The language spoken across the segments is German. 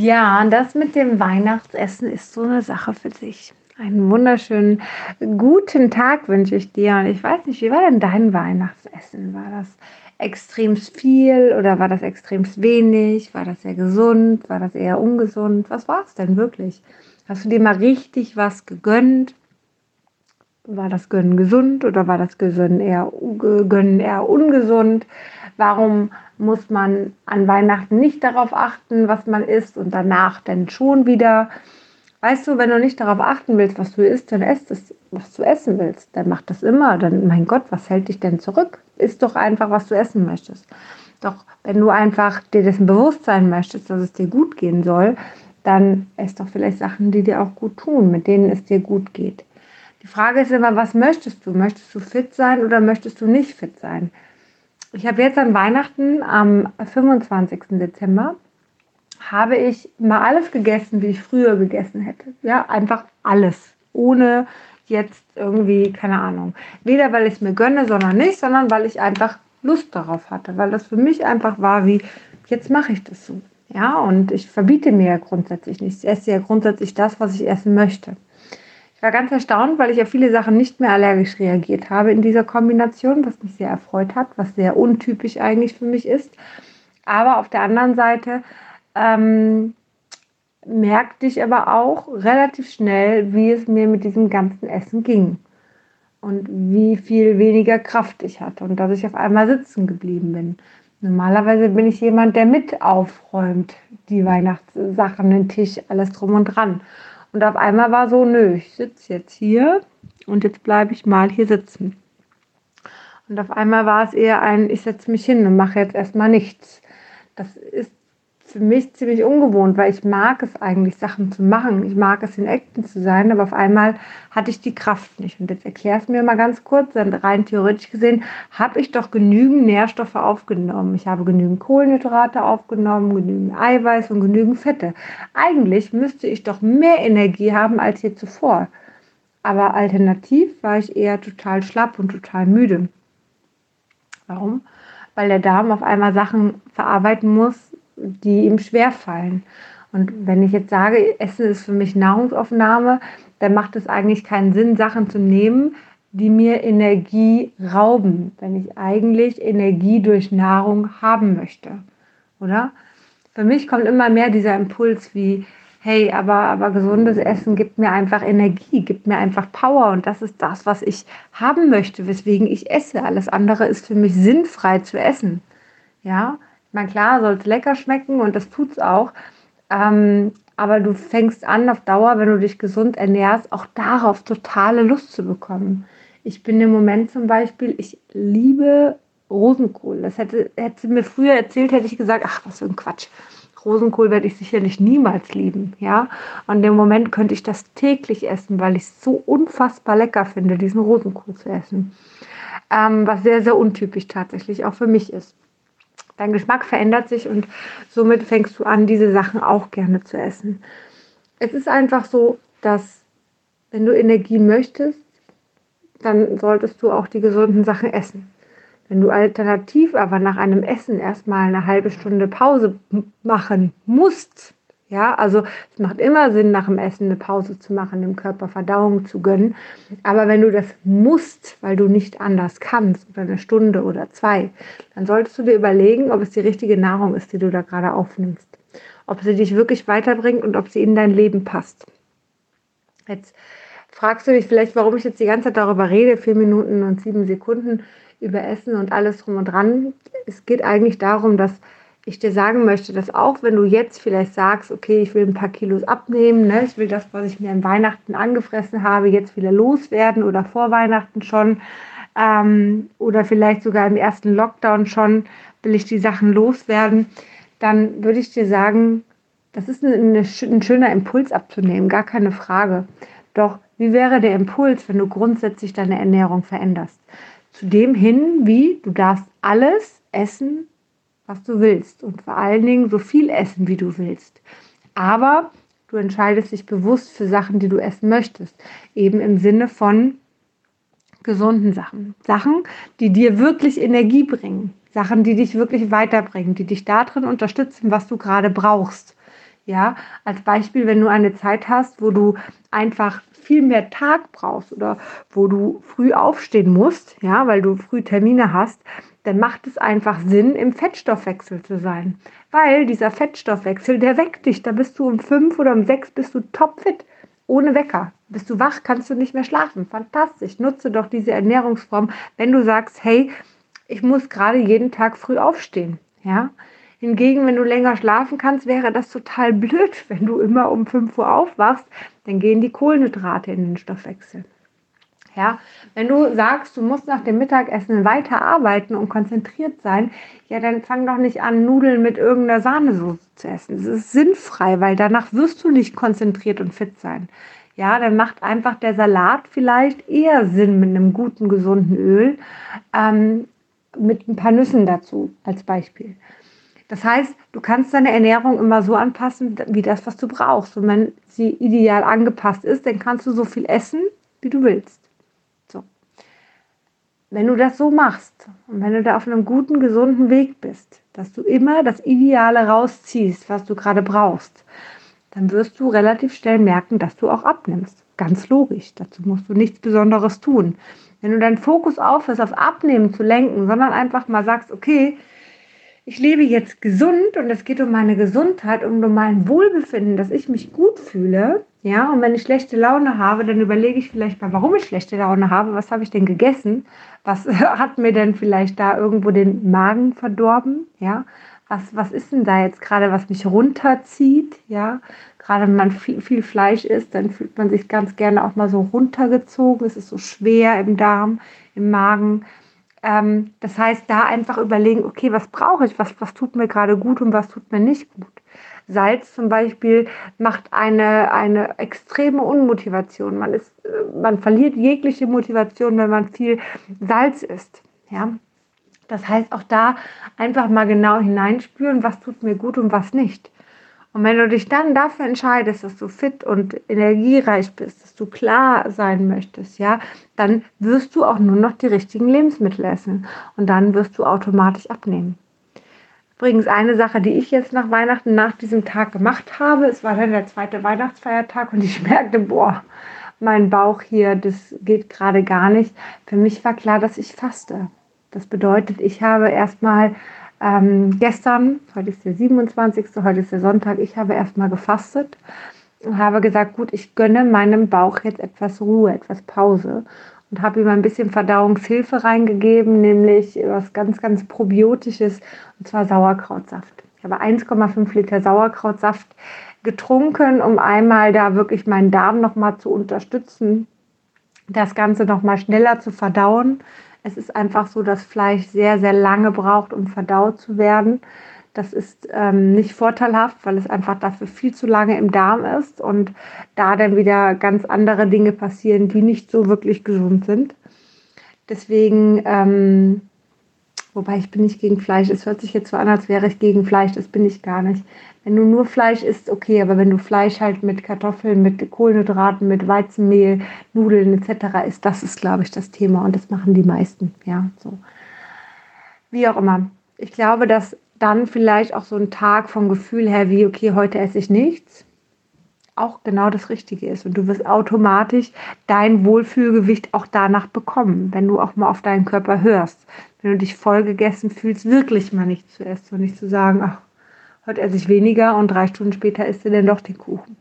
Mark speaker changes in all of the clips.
Speaker 1: Ja, das mit dem Weihnachtsessen ist so eine Sache für sich. Einen wunderschönen guten Tag wünsche ich dir. Und ich weiß nicht, wie war denn dein Weihnachtsessen? War das extrem viel oder war das extrem wenig? War das sehr gesund? War das eher ungesund? Was war es denn wirklich? Hast du dir mal richtig was gegönnt? War das Gönnen gesund oder war das Gönnen eher, Gönnen eher ungesund? Warum muss man an Weihnachten nicht darauf achten, was man isst und danach dann schon wieder? Weißt du, wenn du nicht darauf achten willst, was du isst, dann isst es, was du essen willst. Dann mach das immer. Dann, mein Gott, was hält dich denn zurück? Isst doch einfach, was du essen möchtest. Doch wenn du einfach dir dessen bewusst sein möchtest, dass es dir gut gehen soll, dann isst doch vielleicht Sachen, die dir auch gut tun, mit denen es dir gut geht. Die Frage ist immer, was möchtest du? Möchtest du fit sein oder möchtest du nicht fit sein? Ich habe jetzt an Weihnachten am 25. Dezember habe ich mal alles gegessen, wie ich früher gegessen hätte. Ja, einfach alles. Ohne jetzt irgendwie, keine Ahnung. Weder weil ich es mir gönne, sondern nicht, sondern weil ich einfach Lust darauf hatte. Weil das für mich einfach war wie, jetzt mache ich das so. Ja, und ich verbiete mir ja grundsätzlich nichts. Ich esse ja grundsätzlich das, was ich essen möchte. Ich war ganz erstaunt, weil ich auf viele Sachen nicht mehr allergisch reagiert habe in dieser Kombination, was mich sehr erfreut hat, was sehr untypisch eigentlich für mich ist. Aber auf der anderen Seite ähm, merkte ich aber auch relativ schnell, wie es mir mit diesem ganzen Essen ging und wie viel weniger Kraft ich hatte und dass ich auf einmal sitzen geblieben bin. Normalerweise bin ich jemand, der mit aufräumt, die Weihnachtssachen, den Tisch, alles drum und dran. Und auf einmal war so, nö, ich sitze jetzt hier und jetzt bleibe ich mal hier sitzen. Und auf einmal war es eher ein, ich setze mich hin und mache jetzt erstmal nichts. Das ist für mich ziemlich ungewohnt, weil ich mag es eigentlich, Sachen zu machen. Ich mag es, in Acten zu sein, aber auf einmal hatte ich die Kraft nicht. Und jetzt erklär es mir mal ganz kurz, denn rein theoretisch gesehen habe ich doch genügend Nährstoffe aufgenommen. Ich habe genügend Kohlenhydrate aufgenommen, genügend Eiweiß und genügend Fette. Eigentlich müsste ich doch mehr Energie haben als je zuvor. Aber alternativ war ich eher total schlapp und total müde. Warum? Weil der Darm auf einmal Sachen verarbeiten muss, die ihm schwerfallen. Und wenn ich jetzt sage, Essen ist für mich Nahrungsaufnahme, dann macht es eigentlich keinen Sinn, Sachen zu nehmen, die mir Energie rauben, wenn ich eigentlich Energie durch Nahrung haben möchte. Oder? Für mich kommt immer mehr dieser Impuls wie, hey, aber, aber gesundes Essen gibt mir einfach Energie, gibt mir einfach Power und das ist das, was ich haben möchte, weswegen ich esse. Alles andere ist für mich sinnfrei zu essen. Ja, na klar, soll es lecker schmecken und das tut es auch. Ähm, aber du fängst an, auf Dauer, wenn du dich gesund ernährst, auch darauf totale Lust zu bekommen. Ich bin im Moment zum Beispiel, ich liebe Rosenkohl. Das hätte, hätte mir früher erzählt, hätte ich gesagt, ach, was für ein Quatsch. Rosenkohl werde ich sicherlich niemals lieben, ja. Und im Moment könnte ich das täglich essen, weil ich es so unfassbar lecker finde, diesen Rosenkohl zu essen. Ähm, was sehr, sehr untypisch tatsächlich auch für mich ist. Dein Geschmack verändert sich und somit fängst du an, diese Sachen auch gerne zu essen. Es ist einfach so, dass wenn du Energie möchtest, dann solltest du auch die gesunden Sachen essen. Wenn du alternativ aber nach einem Essen erstmal eine halbe Stunde Pause machen musst, ja, also es macht immer Sinn, nach dem Essen eine Pause zu machen, dem Körper Verdauung zu gönnen. Aber wenn du das musst, weil du nicht anders kannst, oder eine Stunde oder zwei, dann solltest du dir überlegen, ob es die richtige Nahrung ist, die du da gerade aufnimmst. Ob sie dich wirklich weiterbringt und ob sie in dein Leben passt. Jetzt fragst du dich vielleicht, warum ich jetzt die ganze Zeit darüber rede, vier Minuten und sieben Sekunden über Essen und alles drum und dran. Es geht eigentlich darum, dass ich dir sagen möchte, dass auch wenn du jetzt vielleicht sagst, okay, ich will ein paar Kilos abnehmen, ne, ich will das, was ich mir an Weihnachten angefressen habe, jetzt wieder loswerden oder vor Weihnachten schon ähm, oder vielleicht sogar im ersten Lockdown schon will ich die Sachen loswerden, dann würde ich dir sagen, das ist eine, ein schöner Impuls abzunehmen, gar keine Frage. Doch wie wäre der Impuls, wenn du grundsätzlich deine Ernährung veränderst? Zu dem hin, wie du darfst alles essen, was du willst und vor allen Dingen so viel essen, wie du willst. Aber du entscheidest dich bewusst für Sachen, die du essen möchtest. Eben im Sinne von gesunden Sachen. Sachen, die dir wirklich Energie bringen. Sachen, die dich wirklich weiterbringen, die dich darin unterstützen, was du gerade brauchst. Ja, als Beispiel, wenn du eine Zeit hast, wo du einfach viel mehr Tag brauchst oder wo du früh aufstehen musst, ja, weil du früh Termine hast, dann macht es einfach Sinn, im Fettstoffwechsel zu sein. Weil dieser Fettstoffwechsel, der weckt dich. Da bist du um fünf oder um sechs bist du topfit. Ohne Wecker. Bist du wach, kannst du nicht mehr schlafen. Fantastisch. Nutze doch diese Ernährungsform, wenn du sagst, hey, ich muss gerade jeden Tag früh aufstehen. Ja. Hingegen, wenn du länger schlafen kannst, wäre das total blöd, wenn du immer um 5 Uhr aufwachst, dann gehen die Kohlenhydrate in den Stoffwechsel. Ja, wenn du sagst, du musst nach dem Mittagessen weiter arbeiten und konzentriert sein, ja, dann fang doch nicht an, Nudeln mit irgendeiner Sahnesoße zu essen. Das ist sinnfrei, weil danach wirst du nicht konzentriert und fit sein. Ja, dann macht einfach der Salat vielleicht eher Sinn mit einem guten, gesunden Öl, ähm, mit ein paar Nüssen dazu als Beispiel. Das heißt, du kannst deine Ernährung immer so anpassen, wie das, was du brauchst. Und wenn sie ideal angepasst ist, dann kannst du so viel essen, wie du willst. Wenn du das so machst und wenn du da auf einem guten, gesunden Weg bist, dass du immer das Ideale rausziehst, was du gerade brauchst, dann wirst du relativ schnell merken, dass du auch abnimmst. Ganz logisch. Dazu musst du nichts Besonderes tun. Wenn du deinen Fokus aufhörst, auf Abnehmen zu lenken, sondern einfach mal sagst, okay, ich lebe jetzt gesund und es geht um meine Gesundheit und um mein Wohlbefinden, dass ich mich gut fühle. Ja, und wenn ich schlechte Laune habe, dann überlege ich vielleicht mal, warum ich schlechte Laune habe. Was habe ich denn gegessen? Was hat mir denn vielleicht da irgendwo den Magen verdorben? Ja, was, was ist denn da jetzt gerade, was mich runterzieht? Ja, gerade wenn man viel, viel Fleisch isst, dann fühlt man sich ganz gerne auch mal so runtergezogen. Es ist so schwer im Darm, im Magen. Ähm, das heißt, da einfach überlegen, okay, was brauche ich, was, was tut mir gerade gut und was tut mir nicht gut. Salz zum Beispiel macht eine, eine extreme Unmotivation. Man, ist, äh, man verliert jegliche Motivation, wenn man viel Salz isst. Ja? Das heißt, auch da einfach mal genau hineinspüren, was tut mir gut und was nicht. Und wenn du dich dann dafür entscheidest, dass du fit und energiereich bist, dass du klar sein möchtest, ja, dann wirst du auch nur noch die richtigen Lebensmittel essen und dann wirst du automatisch abnehmen. Übrigens eine Sache, die ich jetzt nach Weihnachten, nach diesem Tag gemacht habe, es war dann der zweite Weihnachtsfeiertag und ich merkte, boah, mein Bauch hier, das geht gerade gar nicht. Für mich war klar, dass ich faste. Das bedeutet, ich habe erstmal ähm, gestern, heute ist der 27., heute ist der Sonntag, ich habe erstmal gefastet und habe gesagt, gut, ich gönne meinem Bauch jetzt etwas Ruhe, etwas Pause und habe ihm ein bisschen Verdauungshilfe reingegeben, nämlich was ganz, ganz Probiotisches, und zwar Sauerkrautsaft. Ich habe 1,5 Liter Sauerkrautsaft getrunken, um einmal da wirklich meinen Darm nochmal zu unterstützen, das Ganze nochmal schneller zu verdauen. Es ist einfach so, dass Fleisch sehr, sehr lange braucht, um verdaut zu werden. Das ist ähm, nicht vorteilhaft, weil es einfach dafür viel zu lange im Darm ist und da dann wieder ganz andere Dinge passieren, die nicht so wirklich gesund sind. Deswegen ähm, Wobei ich bin nicht gegen Fleisch. Es hört sich jetzt so an, als wäre ich gegen Fleisch. Das bin ich gar nicht. Wenn du nur Fleisch isst, okay, aber wenn du Fleisch halt mit Kartoffeln, mit Kohlenhydraten, mit Weizenmehl, Nudeln etc. isst, das ist, glaube ich, das Thema. Und das machen die meisten. Ja, so. Wie auch immer. Ich glaube, dass dann vielleicht auch so ein Tag vom Gefühl her wie, okay, heute esse ich nichts, auch genau das Richtige ist. Und du wirst automatisch dein Wohlfühlgewicht auch danach bekommen, wenn du auch mal auf deinen Körper hörst wenn du dich voll gegessen fühlst, wirklich mal nicht zu essen und nicht zu sagen, ach, heute esse ich weniger und drei Stunden später isst du denn doch den Kuchen.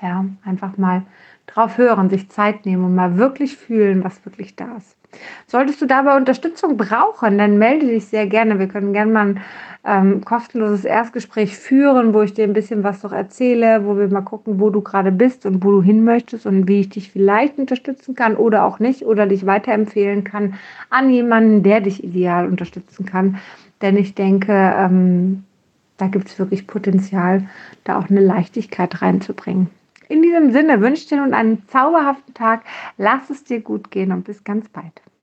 Speaker 1: Ja, einfach mal drauf hören, sich Zeit nehmen und mal wirklich fühlen, was wirklich da ist. Solltest du dabei Unterstützung brauchen, dann melde dich sehr gerne. Wir können gerne mal ein ähm, kostenloses Erstgespräch führen, wo ich dir ein bisschen was noch erzähle, wo wir mal gucken, wo du gerade bist und wo du hin möchtest und wie ich dich vielleicht unterstützen kann oder auch nicht oder dich weiterempfehlen kann an jemanden, der dich ideal unterstützen kann. Denn ich denke, ähm, da gibt es wirklich Potenzial, da auch eine Leichtigkeit reinzubringen. In diesem Sinne wünsche ich dir nun einen zauberhaften Tag. Lass es dir gut gehen und bis ganz bald.